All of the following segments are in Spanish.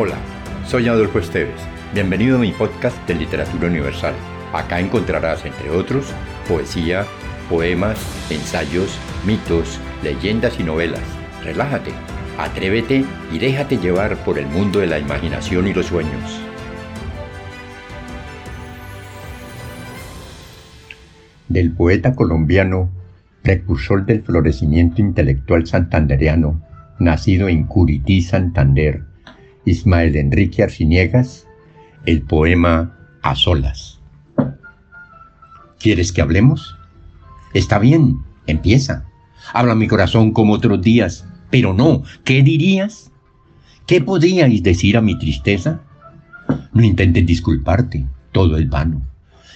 Hola, soy Adolfo Esteves. Bienvenido a mi podcast de Literatura Universal. Acá encontrarás, entre otros, poesía, poemas, ensayos, mitos, leyendas y novelas. Relájate, atrévete y déjate llevar por el mundo de la imaginación y los sueños. Del poeta colombiano, precursor del florecimiento intelectual santandereano, nacido en Curití, Santander, Ismael Enrique Arciniegas, el poema A Solas. ¿Quieres que hablemos? Está bien, empieza. Habla mi corazón como otros días, pero no, ¿qué dirías? ¿Qué podríais decir a mi tristeza? No intentes disculparte, todo es vano.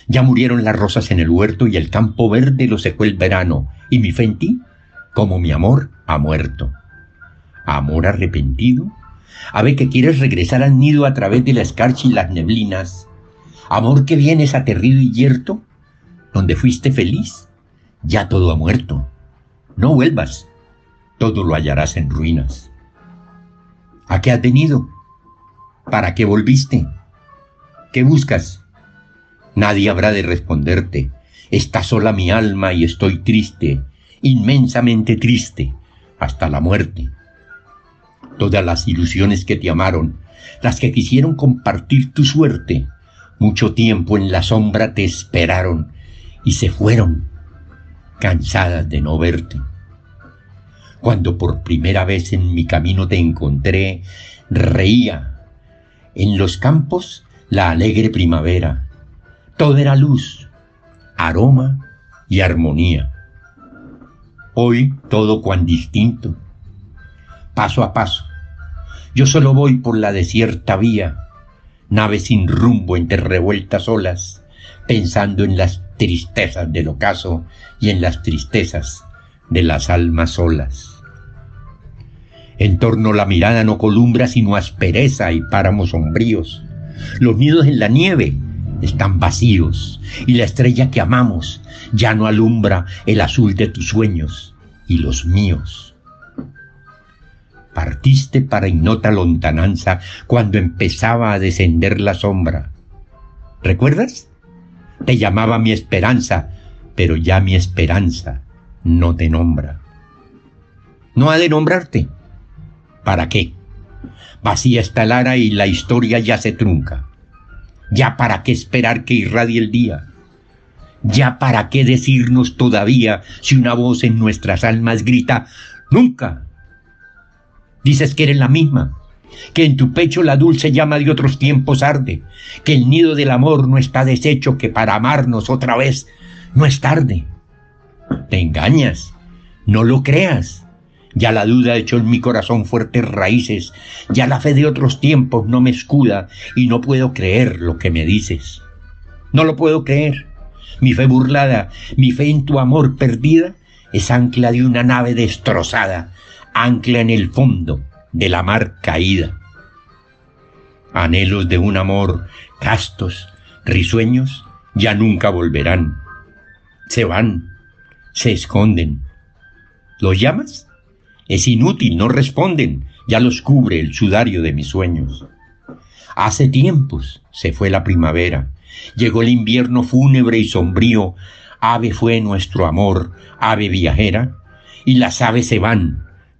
Ya murieron las rosas en el huerto y el campo verde lo secó el verano, y mi fe en ti, como mi amor, ha muerto. ¿Amor arrepentido? A ver que quieres regresar al nido a través de la escarcha y las neblinas. Amor que vienes aterrido y yerto, donde fuiste feliz, ya todo ha muerto. No vuelvas, todo lo hallarás en ruinas. ¿A qué has venido? ¿Para qué volviste? ¿Qué buscas? Nadie habrá de responderte. Está sola mi alma y estoy triste, inmensamente triste, hasta la muerte todas las ilusiones que te amaron, las que quisieron compartir tu suerte, mucho tiempo en la sombra te esperaron y se fueron, cansadas de no verte. Cuando por primera vez en mi camino te encontré, reía. En los campos la alegre primavera. Todo era luz, aroma y armonía. Hoy todo cuan distinto paso a paso. Yo solo voy por la desierta vía, nave sin rumbo entre revueltas olas, pensando en las tristezas del ocaso y en las tristezas de las almas solas. En torno la mirada no columbra sino aspereza y páramos sombríos. Los nidos en la nieve están vacíos y la estrella que amamos ya no alumbra el azul de tus sueños y los míos para ignota lontananza cuando empezaba a descender la sombra. ¿Recuerdas? Te llamaba mi esperanza, pero ya mi esperanza no te nombra. No ha de nombrarte. ¿Para qué? Vacía está el ara y la historia ya se trunca. ¿Ya para qué esperar que irradie el día? ¿Ya para qué decirnos todavía si una voz en nuestras almas grita, nunca, Dices que eres la misma, que en tu pecho la dulce llama de otros tiempos arde, que el nido del amor no está deshecho, que para amarnos otra vez no es tarde. Te engañas, no lo creas. Ya la duda echó en mi corazón fuertes raíces, ya la fe de otros tiempos no me escuda y no puedo creer lo que me dices. No lo puedo creer. Mi fe burlada, mi fe en tu amor perdida, es ancla de una nave destrozada ancla en el fondo de la mar caída. Anhelos de un amor castos, risueños, ya nunca volverán. Se van, se esconden. ¿Los llamas? Es inútil, no responden, ya los cubre el sudario de mis sueños. Hace tiempos se fue la primavera, llegó el invierno fúnebre y sombrío, ave fue nuestro amor, ave viajera, y las aves se van,